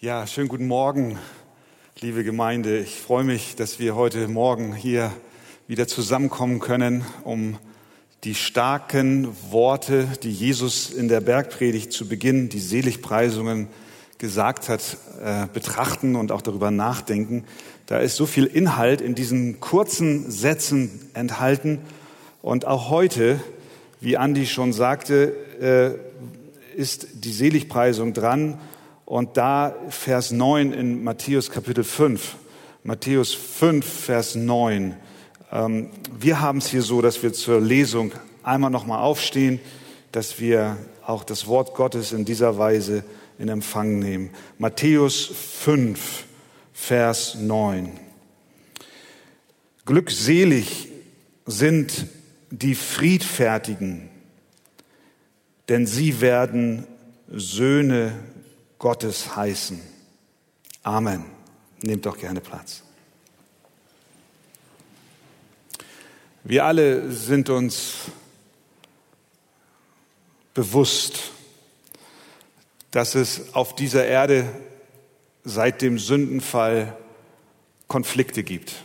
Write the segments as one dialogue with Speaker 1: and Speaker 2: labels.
Speaker 1: Ja, schönen guten Morgen, liebe Gemeinde. Ich freue mich, dass wir heute Morgen hier wieder zusammenkommen können, um die starken Worte, die Jesus in der Bergpredigt zu Beginn, die Seligpreisungen gesagt hat, äh, betrachten und auch darüber nachdenken. Da ist so viel Inhalt in diesen kurzen Sätzen enthalten. Und auch heute, wie Andi schon sagte, äh, ist die Seligpreisung dran. Und da Vers 9 in Matthäus Kapitel 5. Matthäus 5, Vers 9. Ähm, wir haben es hier so, dass wir zur Lesung einmal nochmal aufstehen, dass wir auch das Wort Gottes in dieser Weise in Empfang nehmen. Matthäus 5, Vers 9. Glückselig sind die Friedfertigen, denn sie werden Söhne Gottes heißen. Amen. Nehmt doch gerne Platz. Wir alle sind uns bewusst, dass es auf dieser Erde seit dem Sündenfall Konflikte gibt.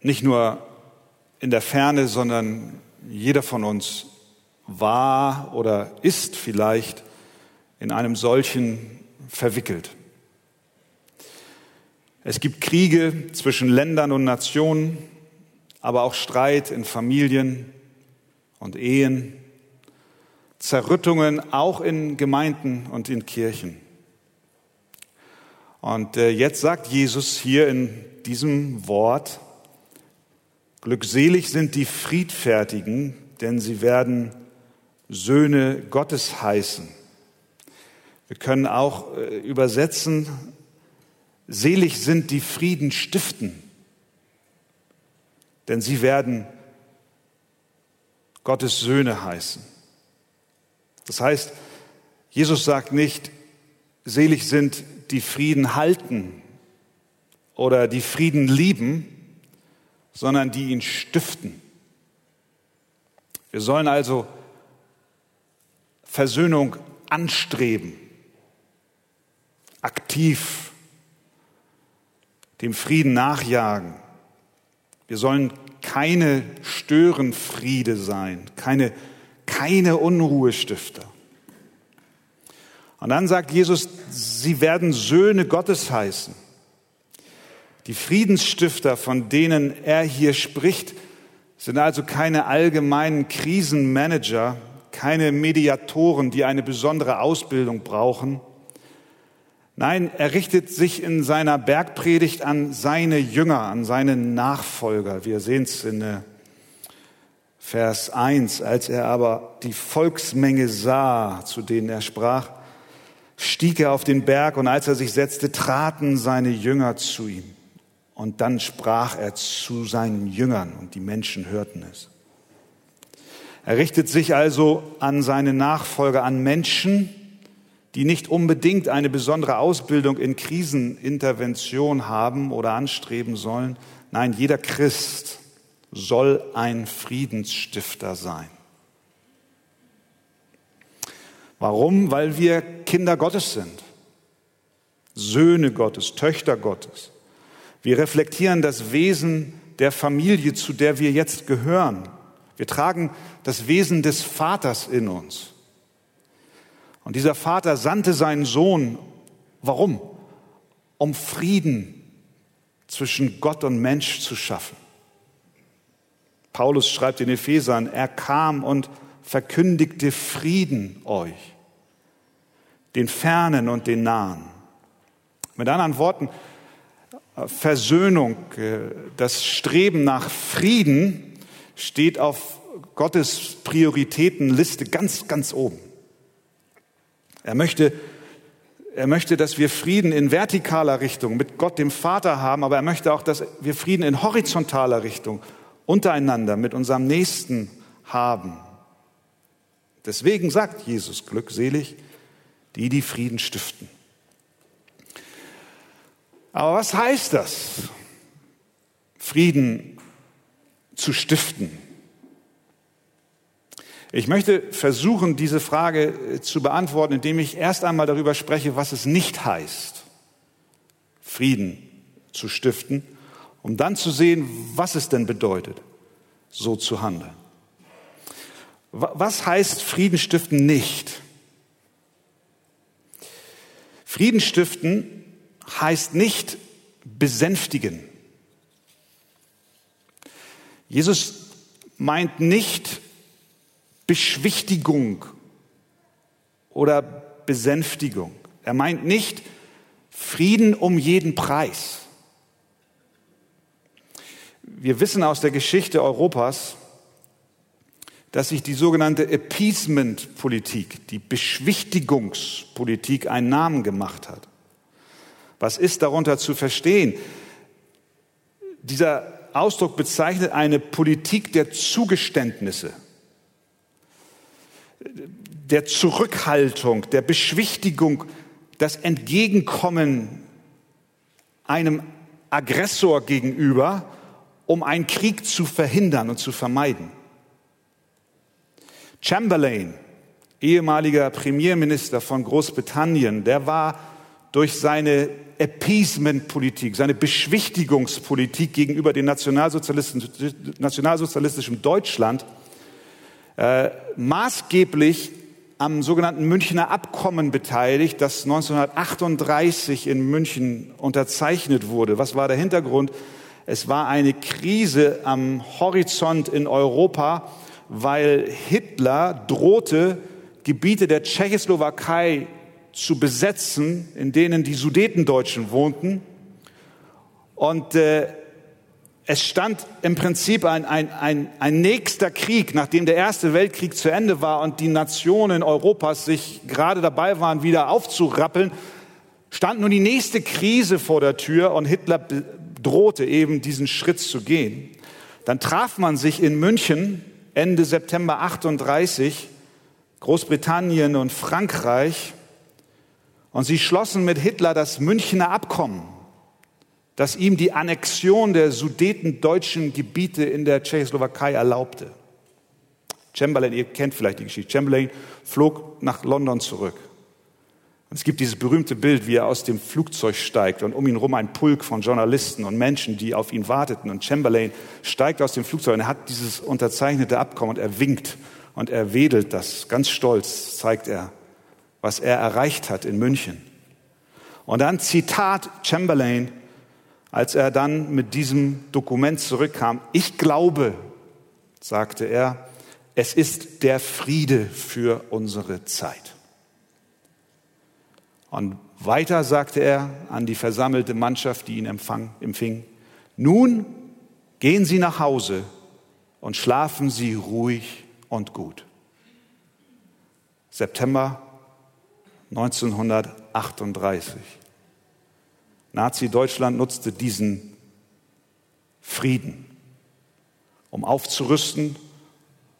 Speaker 1: Nicht nur in der Ferne, sondern jeder von uns war oder ist vielleicht in einem solchen verwickelt. Es gibt Kriege zwischen Ländern und Nationen, aber auch Streit in Familien und Ehen, Zerrüttungen auch in Gemeinden und in Kirchen. Und äh, jetzt sagt Jesus hier in diesem Wort, glückselig sind die Friedfertigen, denn sie werden Söhne Gottes heißen. Wir können auch äh, übersetzen, selig sind die Frieden stiften, denn sie werden Gottes Söhne heißen. Das heißt, Jesus sagt nicht, selig sind die Frieden halten oder die Frieden lieben, sondern die ihn stiften. Wir sollen also Versöhnung anstreben, aktiv dem Frieden nachjagen. Wir sollen keine Störenfriede sein, keine keine Unruhestifter. Und dann sagt Jesus, sie werden Söhne Gottes heißen. Die Friedensstifter, von denen er hier spricht, sind also keine allgemeinen Krisenmanager, keine Mediatoren, die eine besondere Ausbildung brauchen. Nein, er richtet sich in seiner Bergpredigt an seine Jünger, an seine Nachfolger. Wir sehen es in der Vers 1, als er aber die Volksmenge sah, zu denen er sprach, stieg er auf den Berg und als er sich setzte, traten seine Jünger zu ihm. Und dann sprach er zu seinen Jüngern und die Menschen hörten es. Er richtet sich also an seine Nachfolger, an Menschen, die nicht unbedingt eine besondere Ausbildung in Krisenintervention haben oder anstreben sollen. Nein, jeder Christ soll ein Friedensstifter sein. Warum? Weil wir Kinder Gottes sind, Söhne Gottes, Töchter Gottes. Wir reflektieren das Wesen der Familie, zu der wir jetzt gehören. Wir tragen das Wesen des Vaters in uns. Und dieser Vater sandte seinen Sohn. Warum? Um Frieden zwischen Gott und Mensch zu schaffen. Paulus schreibt in Ephesern, er kam und verkündigte Frieden euch, den Fernen und den Nahen. Mit anderen Worten, Versöhnung, das Streben nach Frieden steht auf Gottes Prioritätenliste ganz, ganz oben. Er möchte, er möchte, dass wir Frieden in vertikaler Richtung mit Gott, dem Vater haben, aber er möchte auch, dass wir Frieden in horizontaler Richtung untereinander, mit unserem Nächsten haben. Deswegen sagt Jesus glückselig, die, die Frieden stiften. Aber was heißt das, Frieden zu stiften? Ich möchte versuchen, diese Frage äh, zu beantworten, indem ich erst einmal darüber spreche, was es nicht heißt, Frieden zu stiften, um dann zu sehen, was es denn bedeutet, so zu handeln. Was heißt Frieden stiften nicht? Frieden stiften heißt nicht besänftigen. Jesus meint nicht Beschwichtigung oder Besänftigung. Er meint nicht Frieden um jeden Preis. Wir wissen aus der Geschichte Europas, dass sich die sogenannte Appeasement-Politik, die Beschwichtigungspolitik einen Namen gemacht hat. Was ist darunter zu verstehen? Dieser Ausdruck bezeichnet eine Politik der Zugeständnisse, der Zurückhaltung, der Beschwichtigung, das Entgegenkommen einem Aggressor gegenüber, um einen Krieg zu verhindern und zu vermeiden. Chamberlain, ehemaliger Premierminister von Großbritannien, der war durch seine Appeasement-Politik, seine Beschwichtigungspolitik gegenüber dem nationalsozialistischen Deutschland äh, maßgeblich am sogenannten Münchner Abkommen beteiligt, das 1938 in München unterzeichnet wurde. Was war der Hintergrund? Es war eine Krise am Horizont in Europa, weil Hitler drohte, Gebiete der Tschechoslowakei zu besetzen, in denen die Sudetendeutschen wohnten. Und äh, es stand im Prinzip ein, ein, ein, ein nächster Krieg, nachdem der Erste Weltkrieg zu Ende war und die Nationen Europas sich gerade dabei waren, wieder aufzurappeln, stand nun die nächste Krise vor der Tür und Hitler drohte eben diesen Schritt zu gehen. Dann traf man sich in München Ende September 38 Großbritannien und Frankreich und sie schlossen mit Hitler das Münchner Abkommen, das ihm die Annexion der sudetendeutschen Gebiete in der Tschechoslowakei erlaubte. Chamberlain, ihr kennt vielleicht die Geschichte, Chamberlain flog nach London zurück. Es gibt dieses berühmte Bild, wie er aus dem Flugzeug steigt und um ihn herum ein Pulk von Journalisten und Menschen, die auf ihn warteten. Und Chamberlain steigt aus dem Flugzeug und er hat dieses unterzeichnete Abkommen und er winkt und er wedelt das. Ganz stolz zeigt er, was er erreicht hat in München. Und dann Zitat Chamberlain, als er dann mit diesem Dokument zurückkam. Ich glaube, sagte er, es ist der Friede für unsere Zeit. Und weiter sagte er an die versammelte Mannschaft, die ihn empfang, empfing, nun gehen Sie nach Hause und schlafen Sie ruhig und gut. September 1938. Nazi-Deutschland nutzte diesen Frieden, um aufzurüsten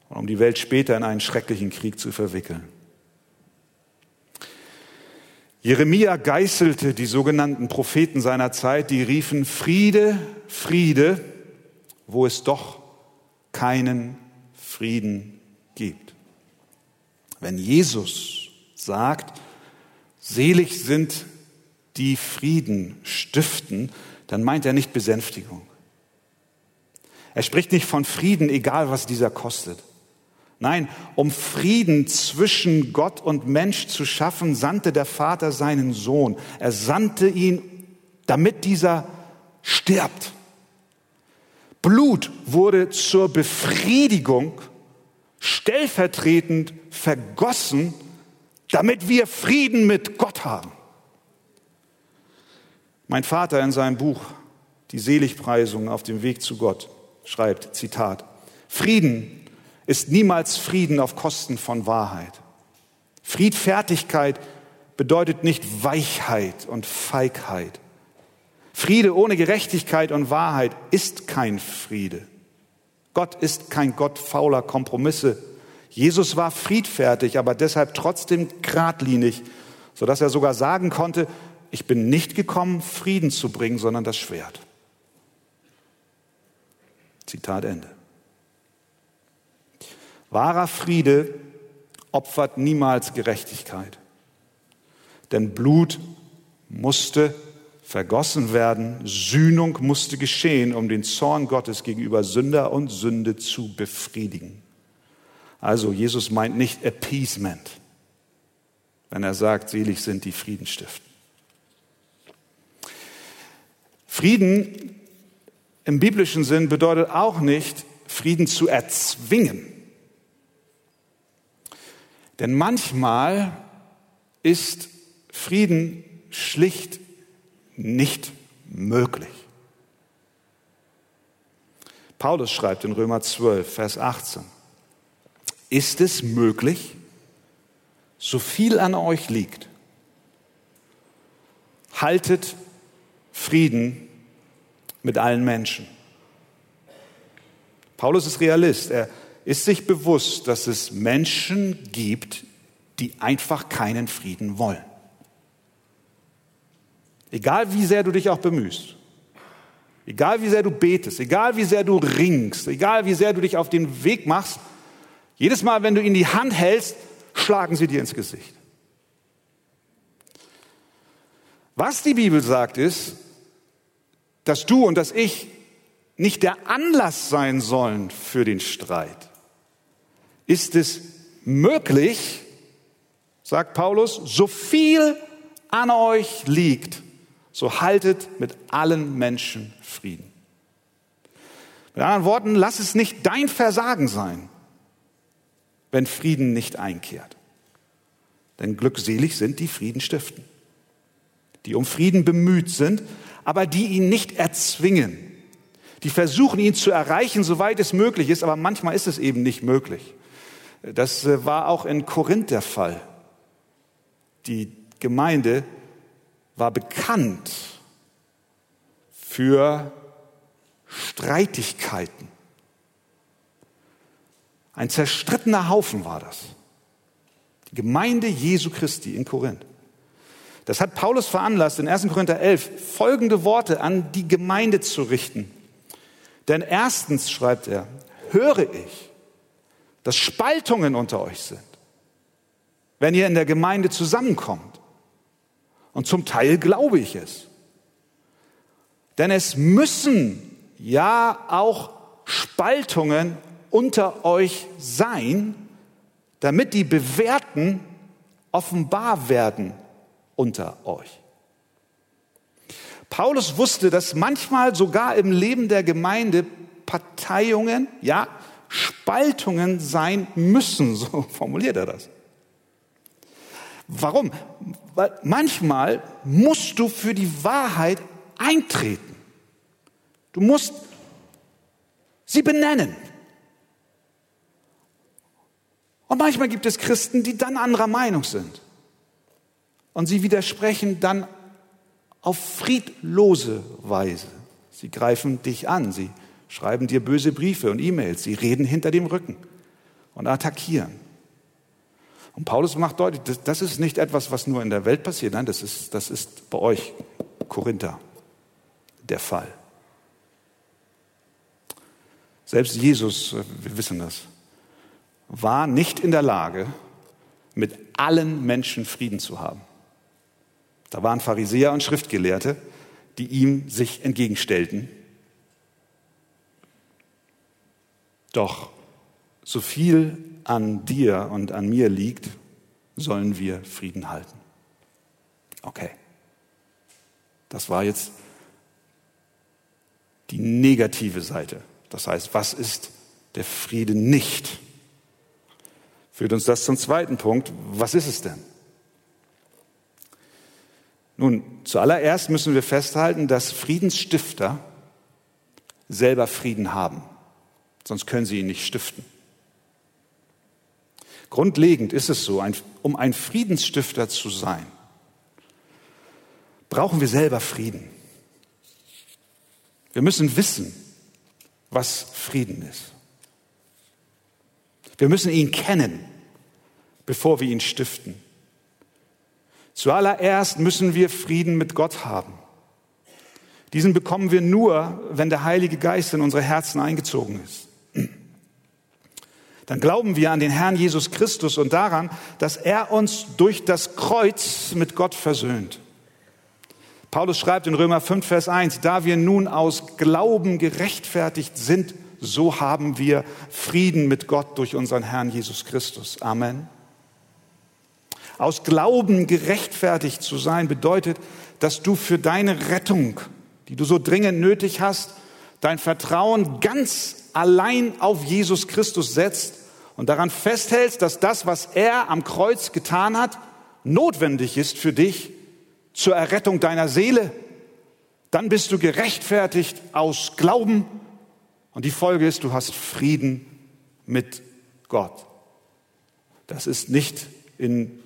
Speaker 1: und um die Welt später in einen schrecklichen Krieg zu verwickeln. Jeremia geißelte die sogenannten Propheten seiner Zeit, die riefen Friede, Friede, wo es doch keinen Frieden gibt. Wenn Jesus sagt, selig sind die Frieden stiften, dann meint er nicht Besänftigung. Er spricht nicht von Frieden, egal was dieser kostet. Nein, um Frieden zwischen Gott und Mensch zu schaffen, sandte der Vater seinen Sohn. Er sandte ihn, damit dieser stirbt. Blut wurde zur Befriedigung stellvertretend vergossen, damit wir Frieden mit Gott haben. Mein Vater in seinem Buch Die Seligpreisung auf dem Weg zu Gott schreibt, Zitat, Frieden ist niemals Frieden auf Kosten von Wahrheit. Friedfertigkeit bedeutet nicht Weichheit und Feigheit. Friede ohne Gerechtigkeit und Wahrheit ist kein Friede. Gott ist kein Gott fauler Kompromisse. Jesus war friedfertig, aber deshalb trotzdem geradlinig, sodass er sogar sagen konnte, ich bin nicht gekommen, Frieden zu bringen, sondern das Schwert. Zitat Ende. Wahrer Friede opfert niemals Gerechtigkeit. Denn Blut musste vergossen werden, Sühnung musste geschehen, um den Zorn Gottes gegenüber Sünder und Sünde zu befriedigen. Also Jesus meint nicht Appeasement, wenn er sagt, selig sind die Frieden stiften. Frieden im biblischen Sinn bedeutet auch nicht, Frieden zu erzwingen. Denn manchmal ist Frieden schlicht nicht möglich. Paulus schreibt in Römer 12, Vers 18, ist es möglich, so viel an euch liegt, haltet Frieden mit allen Menschen. Paulus ist Realist. Er ist sich bewusst, dass es Menschen gibt, die einfach keinen Frieden wollen. Egal wie sehr du dich auch bemühst, egal wie sehr du betest, egal wie sehr du ringst, egal wie sehr du dich auf den Weg machst, jedes Mal, wenn du ihnen die Hand hältst, schlagen sie dir ins Gesicht. Was die Bibel sagt ist, dass du und dass ich nicht der Anlass sein sollen für den Streit. Ist es möglich, sagt Paulus, so viel an euch liegt, so haltet mit allen Menschen Frieden. Mit anderen Worten, lass es nicht dein Versagen sein, wenn Frieden nicht einkehrt. Denn glückselig sind die Frieden stiften, die um Frieden bemüht sind, aber die ihn nicht erzwingen. Die versuchen ihn zu erreichen, soweit es möglich ist, aber manchmal ist es eben nicht möglich. Das äh, war auch in Korinth der Fall. Die Gemeinde war bekannt für Streitigkeiten. Ein zerstrittener Haufen war das. Die Gemeinde Jesu Christi in Korinth. Das hat Paulus veranlasst, in 1. Korinther 11 folgende Worte an die Gemeinde zu richten. Denn erstens, schreibt er, höre ich, dass Spaltungen unter euch sind, wenn ihr in der Gemeinde zusammenkommt. Und zum Teil glaube ich es. Denn es müssen ja auch Spaltungen unter euch sein, damit die Bewährten offenbar werden unter euch. Paulus wusste, dass manchmal sogar im Leben der Gemeinde Parteiungen, ja, Spaltungen sein müssen, so formuliert er das. Warum? Weil manchmal musst du für die Wahrheit eintreten. Du musst sie benennen. Und manchmal gibt es Christen, die dann anderer Meinung sind. Und sie widersprechen dann auf friedlose Weise. Sie greifen dich an, sie schreiben dir böse Briefe und E-Mails, sie reden hinter dem Rücken und attackieren. Und Paulus macht deutlich, das, das, ist nicht etwas, was nur in der Welt passiert, nein, das ist, das ist bei euch, Korinther, der Fall. Selbst Jesus, wir wissen das, war nicht in der Lage, mit allen Menschen Frieden zu haben. Da waren Pharisäer und Schriftgelehrte, die ihm sich entgegenstellten. Doch so viel an dir und an mir liegt, sollen wir Frieden halten. Okay. Das war jetzt die negative Seite. Das heißt, was ist der Friede nicht? Führt uns das zum zweiten Punkt. Was ist es denn? Nun, zuallererst müssen wir festhalten, dass Friedensstifter selber Frieden haben. Sonst können sie ihn nicht stiften. Grundlegend ist es so, um ein Friedensstifter zu sein, brauchen wir selber Frieden. Wir müssen wissen, was Frieden ist. Wir müssen ihn kennen, bevor wir ihn stiften. Zuallererst müssen wir Frieden mit Gott haben. Diesen bekommen wir nur, wenn der Heilige Geist in unsere Herzen eingezogen ist. dann glauben wir an den Herrn Jesus Christus und daran, dass er uns durch das Kreuz mit Gott versöhnt. Paulus schreibt in Römer 5, Vers 1, da wir nun aus Glauben gerechtfertigt sind, so haben wir Frieden mit Gott durch unseren Herrn Jesus Christus. Amen. Aus Glauben gerechtfertigt zu sein bedeutet, dass du für deine Rettung, die du so dringend nötig hast, dein Vertrauen ganz allein auf Jesus Christus setzt und daran festhältst, dass das, was er am Kreuz getan hat, notwendig ist für dich zur Errettung deiner Seele, dann bist du gerechtfertigt aus Glauben und die Folge ist, du hast Frieden mit Gott. Das ist nicht in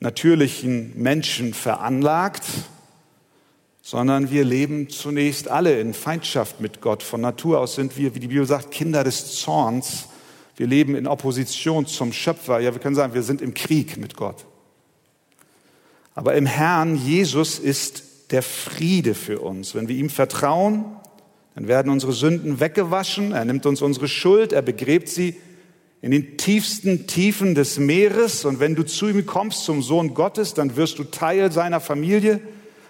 Speaker 1: natürlichen Menschen veranlagt, sondern wir leben zunächst alle in Feindschaft mit Gott. Von Natur aus sind wir, wie die Bibel sagt, Kinder des Zorns. Wir leben in Opposition zum Schöpfer. Ja, wir können sagen, wir sind im Krieg mit Gott. Aber im Herrn Jesus ist der Friede für uns. Wenn wir ihm vertrauen, dann werden unsere Sünden weggewaschen. Er nimmt uns unsere Schuld, er begräbt sie in den tiefsten Tiefen des Meeres. Und wenn du zu ihm kommst, zum Sohn Gottes, dann wirst du Teil seiner Familie.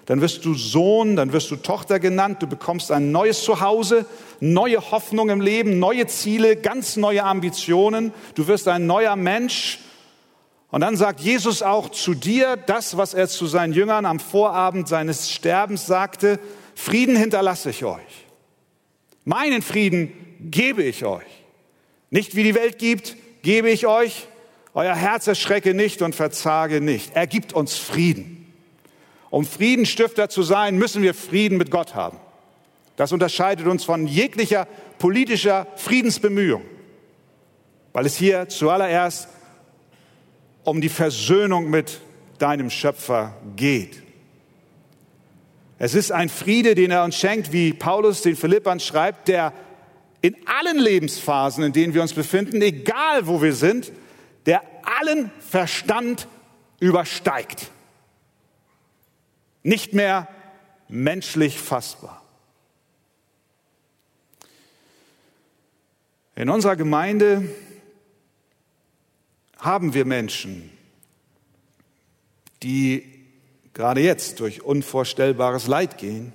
Speaker 1: Dann wirst du Sohn, dann wirst du Tochter genannt. Du bekommst ein neues Zuhause, neue Hoffnung im Leben, neue Ziele, ganz neue Ambitionen. Du wirst ein neuer Mensch. Und dann sagt Jesus auch zu dir das, was er zu seinen Jüngern am Vorabend seines Sterbens sagte, Frieden hinterlasse ich euch. Meinen Frieden gebe ich euch. Nicht wie die Welt gibt, gebe ich euch. Euer Herz erschrecke nicht und verzage nicht. Er gibt uns Frieden. Um Friedenstifter zu sein, müssen wir Frieden mit Gott haben. Das unterscheidet uns von jeglicher politischer Friedensbemühung, weil es hier zuallererst um die Versöhnung mit deinem Schöpfer geht. Es ist ein Friede, den er uns schenkt, wie Paulus den Philippern schreibt, der in allen Lebensphasen, in denen wir uns befinden, egal wo wir sind, der allen Verstand übersteigt. Nicht mehr menschlich fassbar. In unserer Gemeinde haben wir Menschen, die gerade jetzt durch unvorstellbares Leid gehen,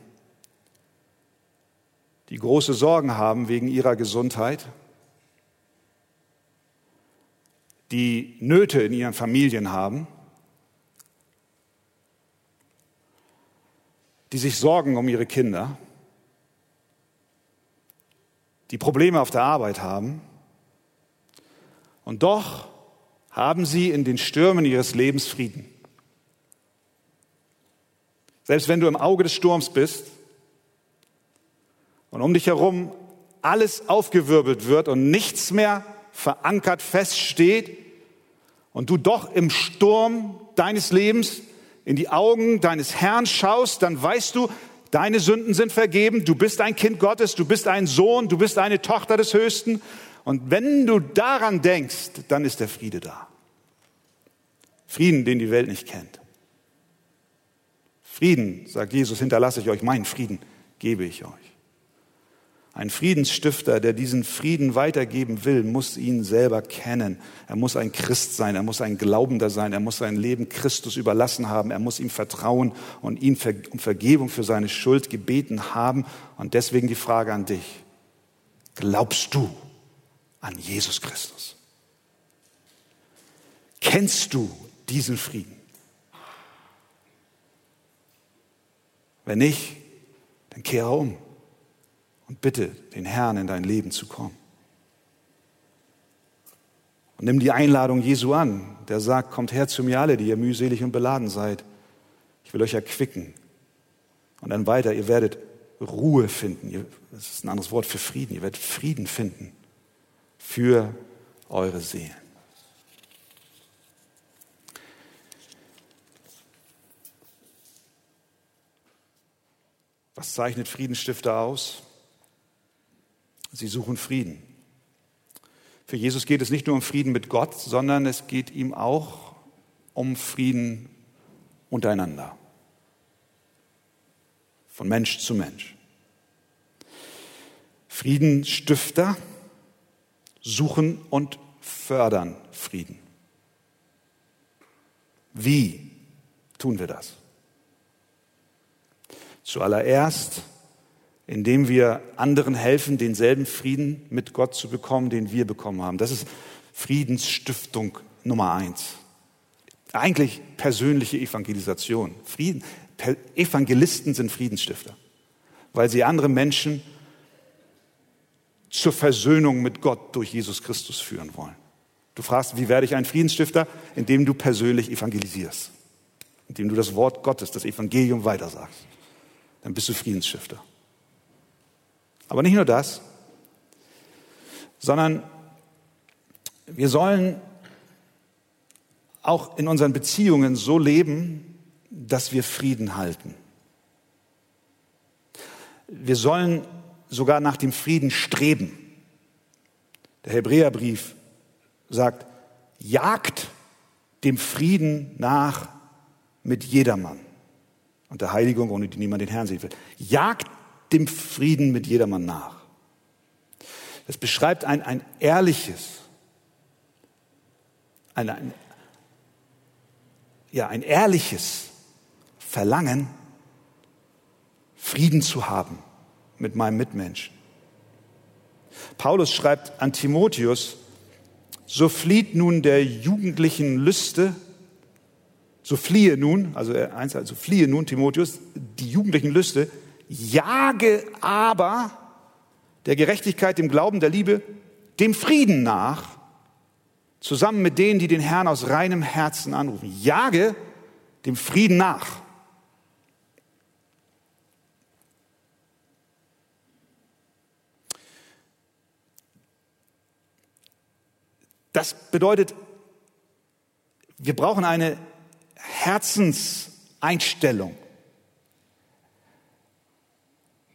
Speaker 1: die große Sorgen haben wegen ihrer Gesundheit, die Nöte in ihren Familien haben, die sich sorgen um ihre Kinder, die Probleme auf der Arbeit haben. Und doch haben sie in den Stürmen ihres Lebens Frieden. Selbst wenn du im Auge des Sturms bist und um dich herum alles aufgewirbelt wird und nichts mehr verankert feststeht und du doch im Sturm deines Lebens in die Augen deines Herrn schaust, dann weißt du, deine Sünden sind vergeben, du bist ein Kind Gottes, du bist ein Sohn, du bist eine Tochter des Höchsten. Und wenn du daran denkst, dann ist der Friede da. Frieden, den die Welt nicht kennt. Frieden, sagt Jesus, hinterlasse ich euch, meinen Frieden gebe ich euch. Ein Friedensstifter, der diesen Frieden weitergeben will, muss ihn selber kennen. Er muss ein Christ sein, er muss ein Glaubender sein, er muss sein Leben Christus überlassen haben, er muss ihm vertrauen und ihn um Vergebung für seine Schuld gebeten haben. Und deswegen die Frage an dich. Glaubst du an Jesus Christus? Kennst du diesen Frieden? Wenn nicht, dann kehre um und bitte den Herrn in dein Leben zu kommen. Und nimm die Einladung Jesu an, der sagt, kommt her zu mir alle, die ihr mühselig und beladen seid. Ich will euch erquicken. Und dann weiter, ihr werdet Ruhe finden. Das ist ein anderes Wort für Frieden. Ihr werdet Frieden finden für eure Seelen. Was zeichnet Friedensstifter aus? Sie suchen Frieden. Für Jesus geht es nicht nur um Frieden mit Gott, sondern es geht ihm auch um Frieden untereinander. Von Mensch zu Mensch. Friedensstifter suchen und fördern Frieden. Wie tun wir das? Zuallererst, indem wir anderen helfen, denselben Frieden mit Gott zu bekommen, den wir bekommen haben. Das ist Friedensstiftung Nummer eins. Eigentlich persönliche Evangelisation. Frieden, Evangelisten sind Friedensstifter, weil sie andere Menschen zur Versöhnung mit Gott durch Jesus Christus führen wollen. Du fragst, wie werde ich ein Friedensstifter? Indem du persönlich evangelisierst, indem du das Wort Gottes, das Evangelium weitersagst. Dann bist du Friedensstifter. Aber nicht nur das, sondern wir sollen auch in unseren Beziehungen so leben, dass wir Frieden halten. Wir sollen sogar nach dem Frieden streben. Der Hebräerbrief sagt, jagt dem Frieden nach mit jedermann. Und der Heiligung, ohne die niemand den Herrn sehen will. Jagt dem Frieden mit jedermann nach. Das beschreibt ein, ein ehrliches, ein, ein, ja, ein ehrliches Verlangen, Frieden zu haben mit meinem Mitmenschen. Paulus schreibt an Timotheus, so flieht nun der jugendlichen Lüste, so fliehe nun, also eins, also fliehe nun Timotheus, die jugendlichen Lüste, jage aber der Gerechtigkeit, dem Glauben, der Liebe, dem Frieden nach, zusammen mit denen, die den Herrn aus reinem Herzen anrufen. Jage dem Frieden nach. Das bedeutet, wir brauchen eine Herzenseinstellung.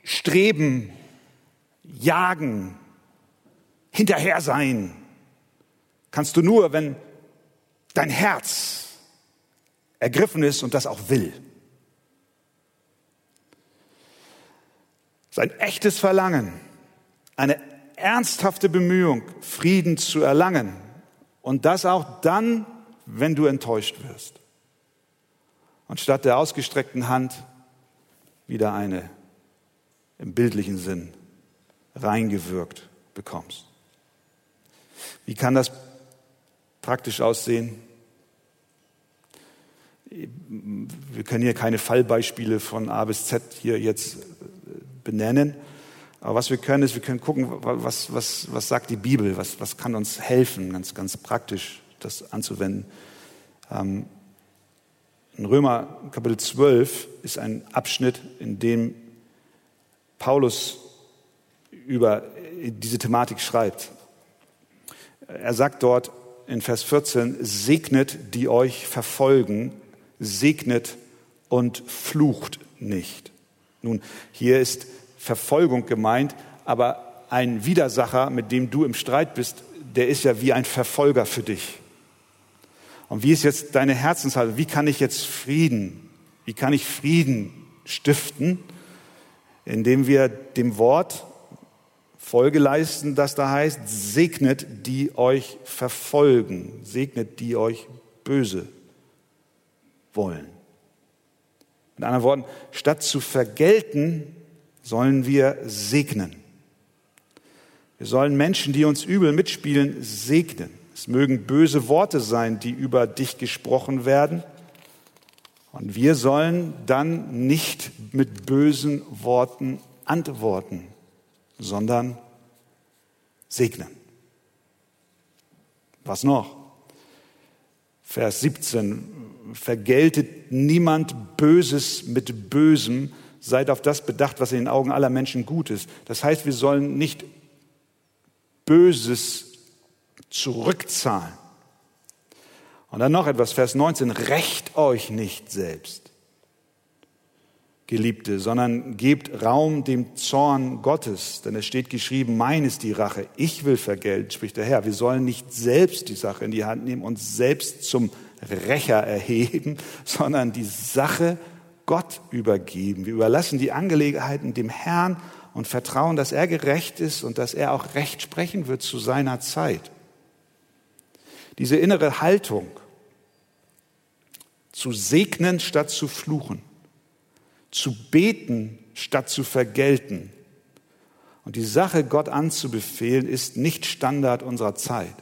Speaker 1: Streben, jagen, hinterher sein, kannst du nur, wenn dein Herz ergriffen ist und das auch will. Sein echtes Verlangen, eine ernsthafte Bemühung, Frieden zu erlangen, und das auch dann, wenn du enttäuscht wirst. Und statt der ausgestreckten Hand wieder eine im bildlichen Sinn reingewirkt bekommst. Wie kann das praktisch aussehen? Wir können hier keine Fallbeispiele von A bis Z hier jetzt benennen. Aber was wir können, ist, wir können gucken, was, was, was sagt die Bibel, was, was kann uns helfen, ganz, ganz praktisch das anzuwenden. Ähm, in Römer Kapitel 12 ist ein Abschnitt, in dem Paulus über diese Thematik schreibt. Er sagt dort in Vers 14, segnet, die euch verfolgen, segnet und flucht nicht. Nun, hier ist Verfolgung gemeint, aber ein Widersacher, mit dem du im Streit bist, der ist ja wie ein Verfolger für dich. Und wie ist jetzt deine Herzenshaltung? Wie kann ich jetzt Frieden, wie kann ich Frieden stiften? Indem wir dem Wort Folge leisten, das da heißt, segnet, die euch verfolgen, segnet, die euch böse wollen. Mit anderen Worten, statt zu vergelten, sollen wir segnen. Wir sollen Menschen, die uns übel mitspielen, segnen. Es mögen böse Worte sein, die über dich gesprochen werden. Und wir sollen dann nicht mit bösen Worten antworten, sondern segnen. Was noch? Vers 17. Vergeltet niemand Böses mit Bösem, Seid auf das bedacht, was in den Augen aller Menschen gut ist. Das heißt, wir sollen nicht Böses zurückzahlen. Und dann noch etwas, Vers 19, rächt euch nicht selbst, Geliebte, sondern gebt Raum dem Zorn Gottes, denn es steht geschrieben, mein ist die Rache, ich will vergelten, spricht der Herr. Wir sollen nicht selbst die Sache in die Hand nehmen und selbst zum Rächer erheben, sondern die Sache Gott übergeben. Wir überlassen die Angelegenheiten dem Herrn und vertrauen, dass er gerecht ist und dass er auch Recht sprechen wird zu seiner Zeit. Diese innere Haltung, zu segnen statt zu fluchen, zu beten statt zu vergelten und die Sache Gott anzubefehlen, ist nicht Standard unserer Zeit.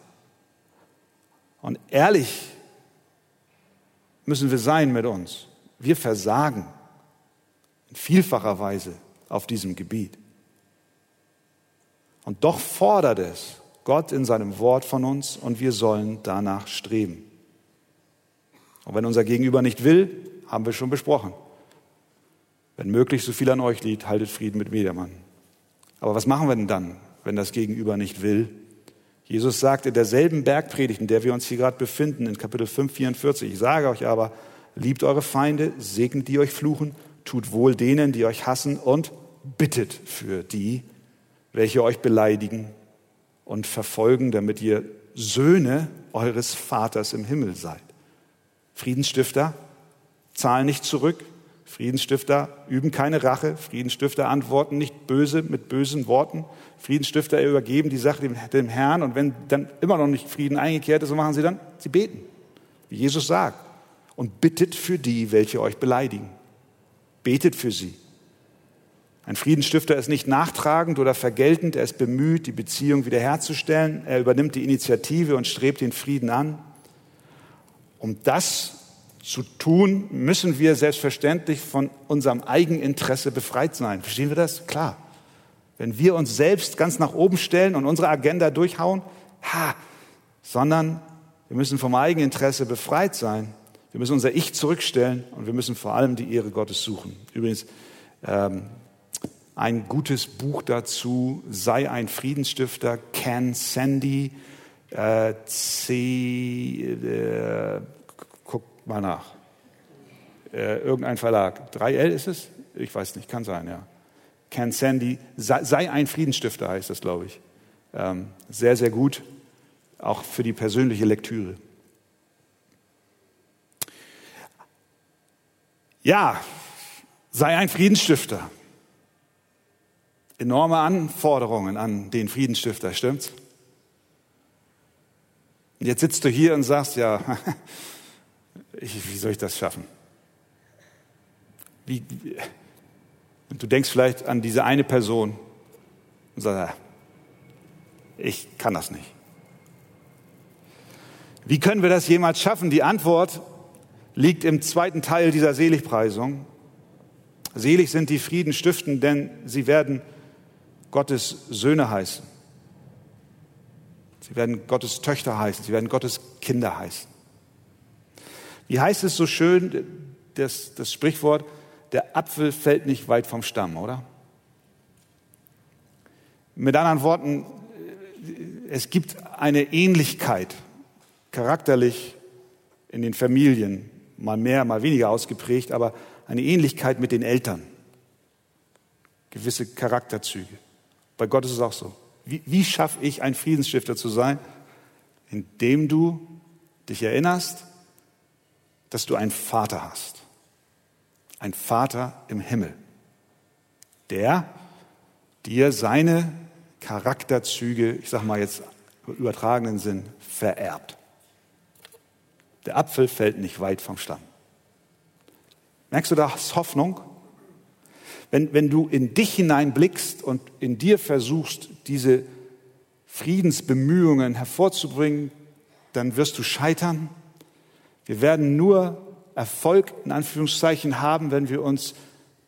Speaker 1: Und ehrlich müssen wir sein mit uns. Wir versagen in vielfacher Weise auf diesem Gebiet. Und doch fordert es Gott in seinem Wort von uns und wir sollen danach streben. Und wenn unser Gegenüber nicht will, haben wir schon besprochen. Wenn möglich so viel an euch liegt, haltet Frieden mit jedermann. Aber was machen wir denn dann, wenn das Gegenüber nicht will? Jesus sagt in derselben Bergpredigt, in der wir uns hier gerade befinden, in Kapitel 5, 44, ich sage euch aber, liebt eure Feinde, segnet die euch fluchen, tut wohl denen, die euch hassen und bittet für die, welche euch beleidigen und verfolgen, damit ihr Söhne eures Vaters im Himmel seid. Friedensstifter zahlen nicht zurück. Friedensstifter üben keine Rache. Friedensstifter antworten nicht böse mit bösen Worten. Friedensstifter übergeben die Sache dem, dem Herrn. Und wenn dann immer noch nicht Frieden eingekehrt ist, so machen sie dann? Sie beten, wie Jesus sagt. Und bittet für die, welche euch beleidigen. Betet für sie. Ein Friedensstifter ist nicht nachtragend oder vergeltend, er ist bemüht, die Beziehung wiederherzustellen. Er übernimmt die Initiative und strebt den Frieden an. Um das zu tun, müssen wir selbstverständlich von unserem Eigeninteresse befreit sein. Verstehen wir das? Klar. Wenn wir uns selbst ganz nach oben stellen und unsere Agenda durchhauen, ha, sondern wir müssen vom Eigeninteresse befreit sein. Wir müssen unser Ich zurückstellen und wir müssen vor allem die Ehre Gottes suchen. Übrigens, ähm, ein gutes Buch dazu, sei ein Friedensstifter, Ken Sandy, äh, C, äh, guck mal nach. Äh, irgendein Verlag. 3L ist es? Ich weiß nicht, kann sein, ja. Ken Sandy, sei, sei ein Friedensstifter heißt das, glaube ich. Ähm, sehr, sehr gut, auch für die persönliche Lektüre. Ja, sei ein Friedensstifter. Enorme Anforderungen an den Friedensstifter, stimmt's? Und jetzt sitzt du hier und sagst, ja, ich, wie soll ich das schaffen? Wie, und du denkst vielleicht an diese eine Person und sagst, ich kann das nicht. Wie können wir das jemals schaffen? Die Antwort liegt im zweiten Teil dieser Seligpreisung. Selig sind die Frieden stiften, denn sie werden Gottes Söhne heißen. Sie werden Gottes Töchter heißen, sie werden Gottes Kinder heißen. Wie heißt es so schön, das, das Sprichwort, der Apfel fällt nicht weit vom Stamm, oder? Mit anderen Worten, es gibt eine Ähnlichkeit charakterlich in den Familien, mal mehr, mal weniger ausgeprägt, aber eine Ähnlichkeit mit den Eltern. Gewisse Charakterzüge. Bei Gott ist es auch so. Wie, wie schaffe ich, ein Friedensstifter zu sein? Indem du dich erinnerst, dass du einen Vater hast. Ein Vater im Himmel, der dir seine Charakterzüge, ich sage mal jetzt im übertragenen Sinn, vererbt. Der Apfel fällt nicht weit vom Stamm. Merkst du das Hoffnung? Wenn, wenn du in dich hineinblickst und in dir versuchst, diese Friedensbemühungen hervorzubringen, dann wirst du scheitern. Wir werden nur Erfolg in Anführungszeichen haben, wenn wir uns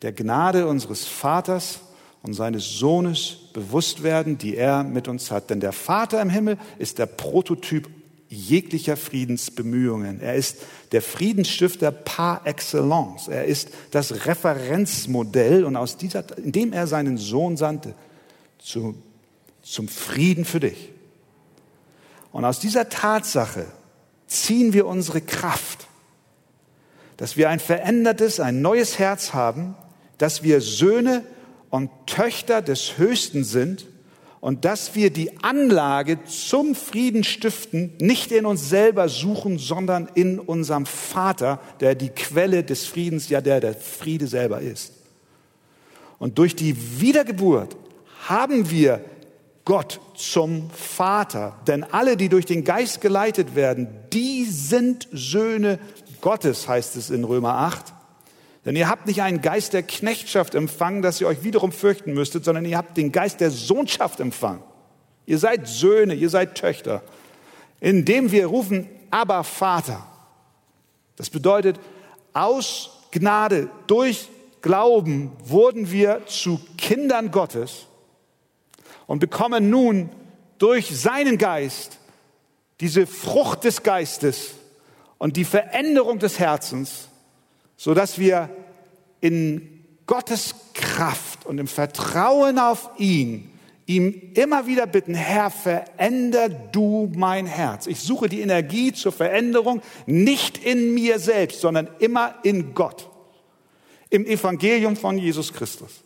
Speaker 1: der Gnade unseres Vaters und seines Sohnes bewusst werden, die er mit uns hat. Denn der Vater im Himmel ist der Prototyp jeglicher Friedensbemühungen. Er ist der Friedensstifter par excellence. Er ist das Referenzmodell und aus dieser, indem er seinen Sohn sandte, zu, zum Frieden für dich. Und aus dieser Tatsache ziehen wir unsere Kraft, dass wir ein verändertes, ein neues Herz haben, dass wir Söhne und Töchter des Höchsten sind und dass wir die Anlage zum Frieden stiften nicht in uns selber suchen, sondern in unserem Vater, der die Quelle des Friedens, ja der der Friede selber ist. Und durch die Wiedergeburt haben wir Gott zum Vater. Denn alle, die durch den Geist geleitet werden, die sind Söhne Gottes, heißt es in Römer 8. Denn ihr habt nicht einen Geist der Knechtschaft empfangen, dass ihr euch wiederum fürchten müsstet, sondern ihr habt den Geist der Sohnschaft empfangen. Ihr seid Söhne, ihr seid Töchter, indem wir rufen, aber Vater. Das bedeutet, aus Gnade, durch Glauben wurden wir zu Kindern Gottes und bekommen nun durch seinen Geist diese Frucht des Geistes und die Veränderung des Herzens, so dass wir in Gottes Kraft und im Vertrauen auf ihn ihm immer wieder bitten, Herr, veränder du mein Herz. Ich suche die Energie zur Veränderung nicht in mir selbst, sondern immer in Gott, im Evangelium von Jesus Christus.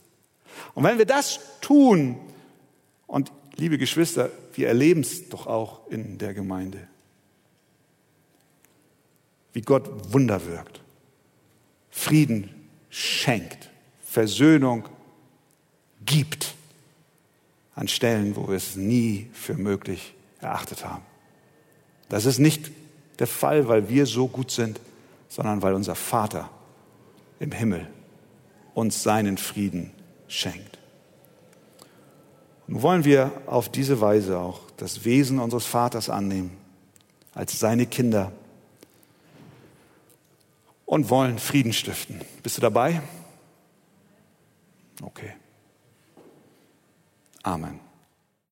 Speaker 1: Und wenn wir das tun, und liebe Geschwister, wir erleben es doch auch in der Gemeinde, wie Gott Wunder wirkt, Frieden schenkt, Versöhnung gibt an Stellen, wo wir es nie für möglich erachtet haben. Das ist nicht der Fall, weil wir so gut sind, sondern weil unser Vater im Himmel uns seinen Frieden schenkt. Nun wollen wir auf diese Weise auch das Wesen unseres Vaters annehmen, als seine Kinder und wollen Frieden stiften. Bist du dabei? Okay. Amen.